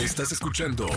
Estás escuchando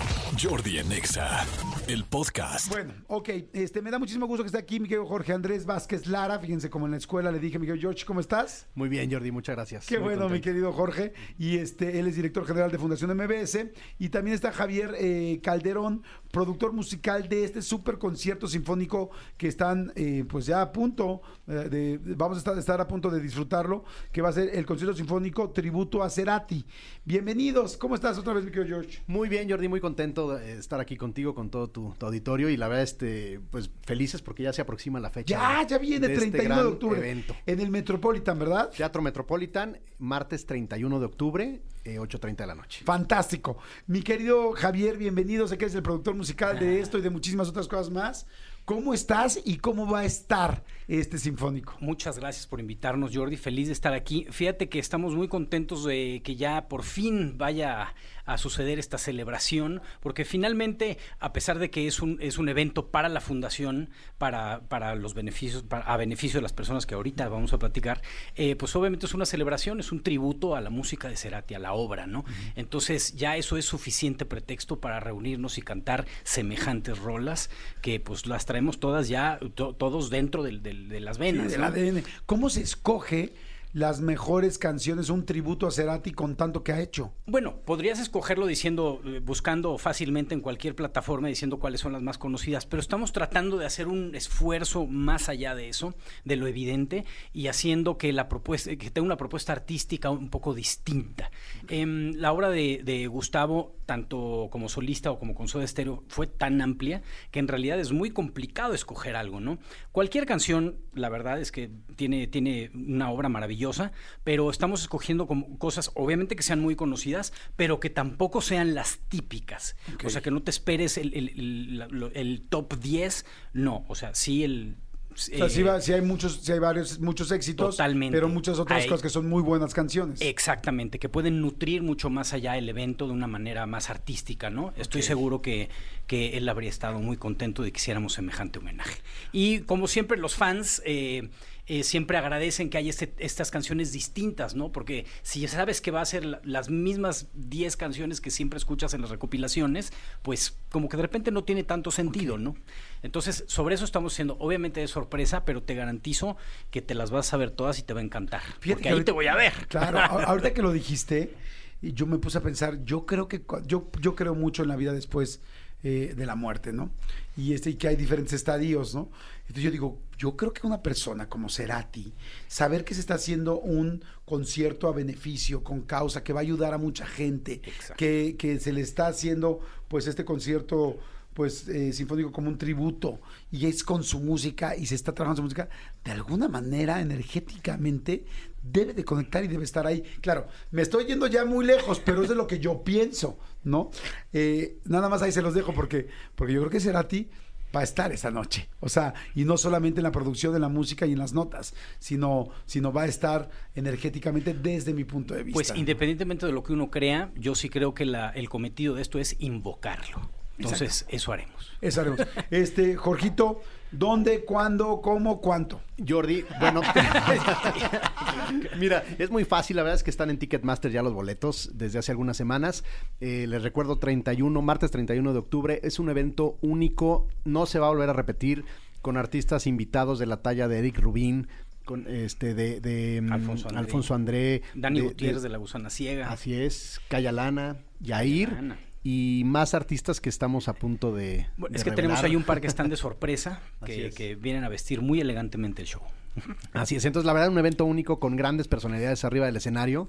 Jordi en Exa, el podcast. Bueno, ok, este, me da muchísimo gusto que esté aquí mi querido Jorge Andrés Vázquez Lara. Fíjense como en la escuela le dije, mi querido George, ¿cómo estás? Muy bien, Jordi, muchas gracias. Qué Muy bueno, mi querido Jorge. Y este, él es director general de Fundación MBS. Y también está Javier eh, Calderón, productor musical de este super concierto sinfónico que están eh, pues ya a punto, eh, de, vamos a estar, estar a punto de disfrutarlo, que va a ser el concierto sinfónico tributo a Cerati. Bienvenidos, ¿cómo estás otra vez, mi querido George? Muy bien, Jordi, muy contento de estar aquí contigo, con todo tu, tu auditorio y la verdad, este, pues felices porque ya se aproxima la fecha. Ya, ya viene de este 31 de gran octubre. evento. En el Metropolitan, ¿verdad? Teatro Metropolitan, martes 31 de octubre, eh, 8.30 de la noche. Fantástico. Mi querido Javier, bienvenido. Sé que eres el productor musical de esto y de muchísimas otras cosas más. ¿Cómo estás y cómo va a estar este sinfónico? Muchas gracias por invitarnos, Jordi. Feliz de estar aquí. Fíjate que estamos muy contentos de que ya por fin vaya a suceder esta celebración, porque finalmente, a pesar de que es un, es un evento para la fundación, para, para los beneficios, para- a beneficio de las personas que ahorita vamos a platicar, eh, pues obviamente es una celebración, es un tributo a la música de Cerati, a la obra, ¿no? Entonces ya eso es suficiente pretexto para reunirnos y cantar semejantes rolas que pues las traemos todas ya, to- todos dentro del- del- de las venas. Sí, del ¿no? ADN. ¿Cómo se escoge las mejores canciones, un tributo a Cerati con tanto que ha hecho? Bueno, podrías escogerlo diciendo, eh, buscando fácilmente en cualquier plataforma, diciendo cuáles son las más conocidas, pero estamos tratando de hacer un esfuerzo más allá de eso, de lo evidente, y haciendo que la propuesta, que tenga una propuesta artística un poco distinta. Em, la obra de, de Gustavo, tanto como solista o como con Soda Stereo, fue tan amplia que en realidad es muy complicado escoger algo, ¿no? Cualquier canción, la verdad es que tiene, tiene una obra maravillosa, pero estamos escogiendo como cosas, obviamente que sean muy conocidas, pero que tampoco sean las típicas. O sea, que no te esperes el, el- top 10, no, o sea, sí el... O sea, sí, va- sí hay muchos, sí hay varios, muchos éxitos, Totalmente. pero muchas otras Hay- cosas que son muy buenas canciones. Exactamente, que pueden nutrir mucho más allá el evento de una manera más artística, ¿no? Estoy seguro que, que él habría estado muy contento de que hiciéramos semejante homenaje. Y como siempre, los fans eh, eh, siempre agradecen que haya este- estas canciones distintas, ¿no? Porque si ya sabes que va a ser la- las mismas 10 canciones que siempre escuchas en las recopilaciones, pues como que de repente no tiene tanto sentido, ¿no? Entonces, sobre eso estamos haciendo, obviamente de sorpresa, pero te garantizo que te las vas a ver todas y te va a encantar. Fíjate porque que ahí ahorita- te voy a ver. Claro, ahorita que lo dijiste, yo me puse a pensar, yo creo que yo, yo creo mucho en la vida después eh, de la muerte, ¿no? Y este, y que hay diferentes estadios, ¿no? Entonces yo digo, yo creo que una persona como Cerati, saber que se está haciendo un concierto a beneficio, con causa, que va a ayudar a mucha gente, que, que se le está haciendo pues este concierto pues eh, sinfónico como un tributo y es con su música y se está trabajando su música, de alguna manera energéticamente debe de conectar y debe estar ahí. Claro, me estoy yendo ya muy lejos, pero es de lo que yo pienso, ¿no? Eh, nada más ahí se los dejo porque, porque yo creo que Cerati va a estar esa noche. O sea, y no solamente en la producción de la música y en las notas, sino, sino va a estar energéticamente desde mi punto de vista. Pues independientemente de lo que uno crea, yo sí creo que la- el cometido de esto es invocarlo. Entonces, eso haremos. Eso haremos. Este, Jorgito, ¿dónde, cuándo, cómo, cuánto? Jordi, bueno, mira, es muy fácil, la verdad es que están en Ticketmaster ya los boletos desde hace algunas semanas. Eh, les recuerdo 31, martes 31 de octubre, es un evento único, no se va a volver a repetir con artistas invitados de la talla de Eric Rubín, con este de, de, mm, Alfonso André. Alfonso André, Dani de- Gutiérrez de- de la Gusana Ciega. Así es, Cayalana, Yair Lana. Y más artistas que estamos a punto de. Bueno, de es que tenemos ahí un par que están de sorpresa, que, es. que vienen a vestir muy elegantemente el show. Así es, entonces la verdad un evento único con grandes personalidades arriba del escenario.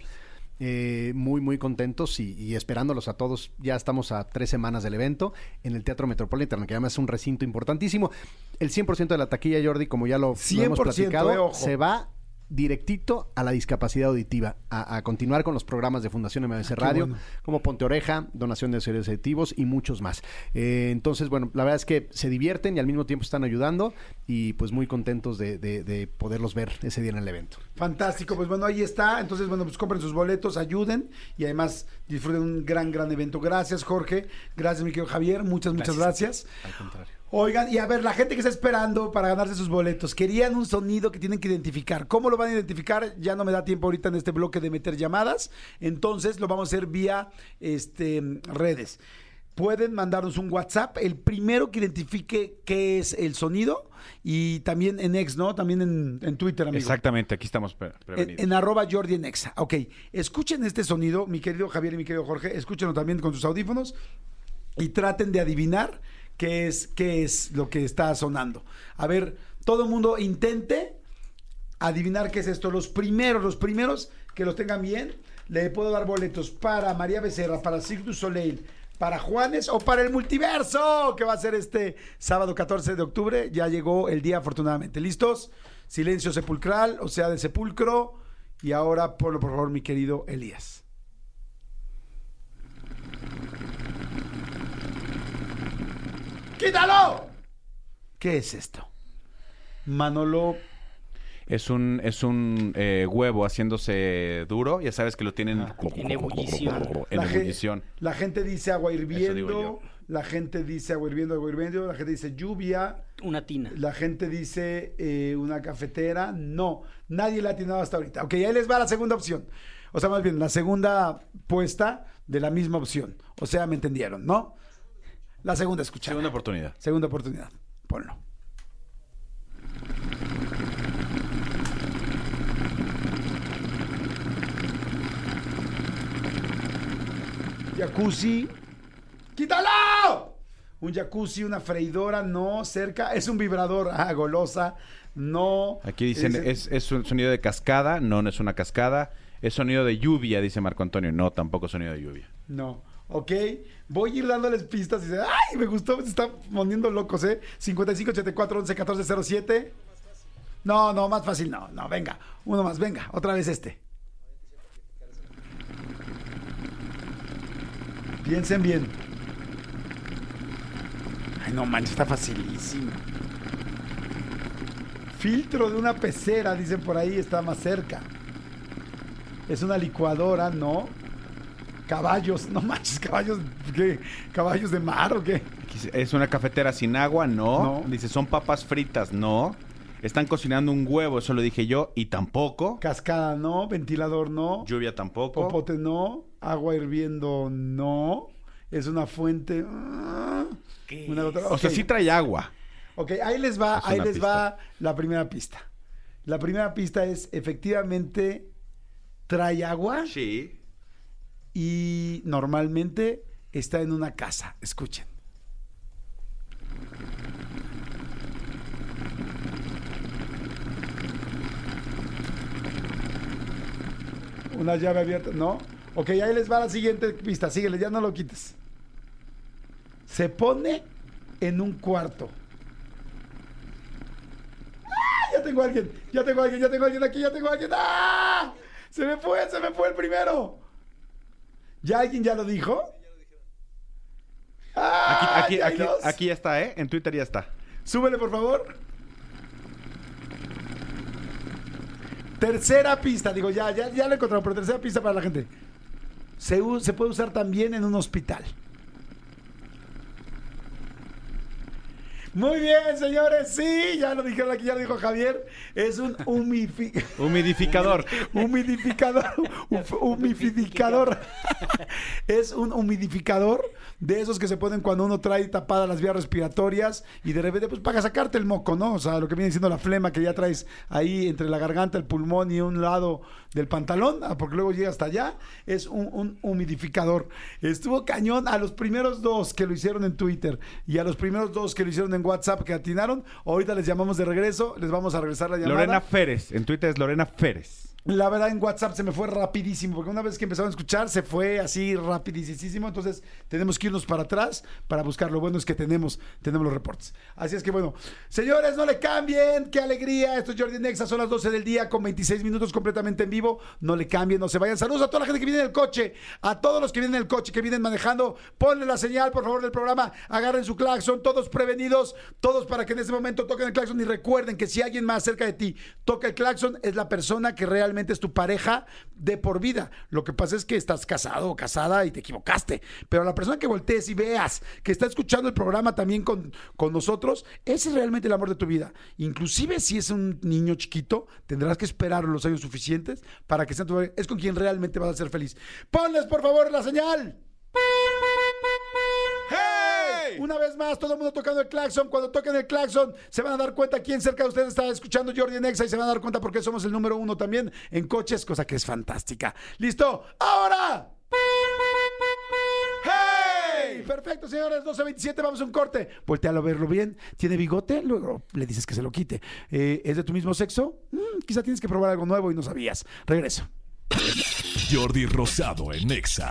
Eh, muy, muy contentos y, y esperándolos a todos. Ya estamos a tres semanas del evento en el Teatro Metropolitano, que además es un recinto importantísimo. El 100% de la taquilla, Jordi, como ya lo, lo 100%, hemos platicado, eh, se va directito a la discapacidad auditiva, a, a continuar con los programas de Fundación MBC Ah, Radio, bueno. como Ponte Oreja, donación de seres auditivos y muchos más. Eh, entonces, bueno, la verdad es que se divierten y al mismo tiempo están ayudando y pues muy contentos de, de- de poderlos ver ese día en el evento. Fantástico, pues bueno, ahí está. Entonces, bueno, pues compren sus boletos, ayuden y además disfruten un gran, gran evento. Gracias, Jorge. Gracias, mi querido Javier. Muchas, muchas gracias. Al contrario. Oigan, y a ver, la gente que está esperando para ganarse sus boletos, querían un sonido que tienen que identificar. ¿Cómo lo van a identificar? Ya no me da tiempo ahorita en este bloque de meter llamadas, entonces lo vamos a hacer vía este, redes. Pueden mandarnos un WhatsApp, el primero que identifique qué es el sonido y también en X, ¿no? También en, en Twitter, amigo. Exactamente, aquí estamos pre- En, prevenidos. en arroba Jordi en Exa. Ok, escuchen este sonido, mi querido Javier y mi querido Jorge, escúchenlo también con sus audífonos y traten de adivinar qué es, qué es lo que está sonando. A ver, todo el mundo intente adivinar qué es esto. Los primeros, los primeros que los tengan bien, le puedo dar boletos para María Becerra, para Cirque Soleil, para Juanes o para el multiverso, que va a ser este sábado 14 de octubre. Ya llegó el día, afortunadamente. ¿Listos? Silencio sepulcral, o sea, de sepulcro. Y ahora ponlo, por favor, mi querido Elías. ¡Quítalo! ¿Qué es esto? Manolo Es un, es un eh, huevo haciéndose duro. Ya sabes que lo tienen En ebullición. En la, ge- ebullición. la gente dice agua hirviendo, la gente dice agua hirviendo, agua hirviendo, la gente dice lluvia, Una tina. la gente dice eh, una cafetera. No, nadie la ha atinado hasta ahorita. Ok, ahí les va la segunda opción. O sea, más bien, la segunda puesta de la misma opción. O sea, me entendieron, ¿no? La segunda escuchada. Segunda oportunidad. Segunda oportunidad. Ponlo. Jacuzzi. ¡Quítalo! Un jacuzzi, una freidora, no, cerca. Es un vibrador, ah, golosa, no. Aquí dicen, Dice- es, es un sonido de cascada. No, no es una cascada. Es sonido de lluvia, dice Marco Antonio. No, tampoco sonido de lluvia. No. Ok, voy a ir dándoles pistas y dice, ay, me gustó, se están poniendo locos, ¿eh? 55 84 11 14 07. No, no, más fácil, no, no, venga, uno más, venga, otra vez este. Piensen bien. Ay, no manches, está facilísimo. Filtro de una pecera, dicen por ahí, está más cerca. Es una licuadora, ¿no? Caballos, no manches, caballos, ¿qué? ¿Caballos de mar o qué? ¿Es una cafetera sin agua? No. No. Dice, ¿son papas fritas? No. Están cocinando un huevo, eso lo dije yo, y tampoco. Cascada no, ventilador no, Lluvia tampoco. popote no, agua hirviendo no, es una fuente. ah, una otra- O sea, sí trae agua. Ok, ahí les va, Es ahí les pista. va la primera pista. La primera pista es efectivamente trae agua Sí. Y normalmente está en una casa. Escuchen. Una llave abierta, ¿no? Ok, ahí les va la siguiente pista. Síguele, ya no lo quites. Se pone en un cuarto. ¡Ah! Ya tengo a alguien, ya tengo a alguien, ya tengo a alguien aquí, ya tengo alguien. ¡Ah! Se me fue, se me fue el primero. ¿Ya alguien ya lo dijo? Aquí, ¡Ah! aquí, ya hay aquí, dos. aquí ya está, ¿eh? En Twitter ya está. Súbele, por favor. Tercera pista, digo, ya, ya, ya lo he encontrado, pero tercera pista para la gente. Se puede usar también en un hospital. Muy bien, señores, sí, ya lo dijeron aquí, ya lo dijo Javier. Es un humifi- Humidificador. humidificador. humidificador. es un humidificador de esos que se ponen cuando uno trae tapadas las vías respiratorias y de repente, pues para sacarte el moco, ¿no? O sea, lo que viene siendo la flema que ya traes ahí entre la garganta, el pulmón y un lado del pantalón, ah, porque luego llega hasta allá. Es un, un humidificador. Estuvo cañón a los primeros dos que lo hicieron en Twitter y a los primeros dos que lo hicieron en WhatsApp que atinaron. Ahorita les llamamos de regreso, les vamos a regresar la llamada. Lorena Férez. En Twitter es Lorena Férez. La verdad en WhatsApp se me fue rapidísimo, porque una vez que empezaron a escuchar se fue así rapidísimo, entonces tenemos que irnos para atrás para buscar. Lo bueno es que tenemos, tenemos los reportes. Así es que bueno, señores, no le cambien, qué alegría. Esto es Jordi Nexa, son las 12 del día con 26 minutos completamente en vivo. No le cambien, no se vayan. Saludos a toda la gente que viene en el coche, a todos los que vienen en el coche, que vienen manejando. Ponle la señal, por favor, del programa, agarren su claxon, todos prevenidos, todos para que en ese momento toquen el claxon y recuerden que si alguien más cerca de ti toca el claxon, es la persona que realmente es tu pareja de por vida. Lo que pasa es que estás casado o casada y te equivocaste. Pero la persona que voltees y veas que está escuchando el programa también con, con nosotros, ese es realmente el amor de tu vida. Inclusive si es un niño chiquito, tendrás que esperar los años suficientes para que sea tu Es con quien realmente vas a ser feliz. Ponles, por favor, la señal. Una vez más, todo el mundo tocando el claxon. Cuando toquen el claxon, se van a dar cuenta quién cerca de ustedes está escuchando Jordi en Exa y se van a dar cuenta porque somos el número uno también en coches, cosa que es fantástica. ¿Listo? ¡Ahora! ¡Hey! Perfecto, señores, 12.27, vamos a un corte. Voltealo a verlo bien. ¿Tiene bigote? Luego le dices que se lo quite. Eh, ¿Es de tu mismo sexo? Mm, quizá tienes que probar algo nuevo y no sabías. Regreso. Jordi Rosado en Exa.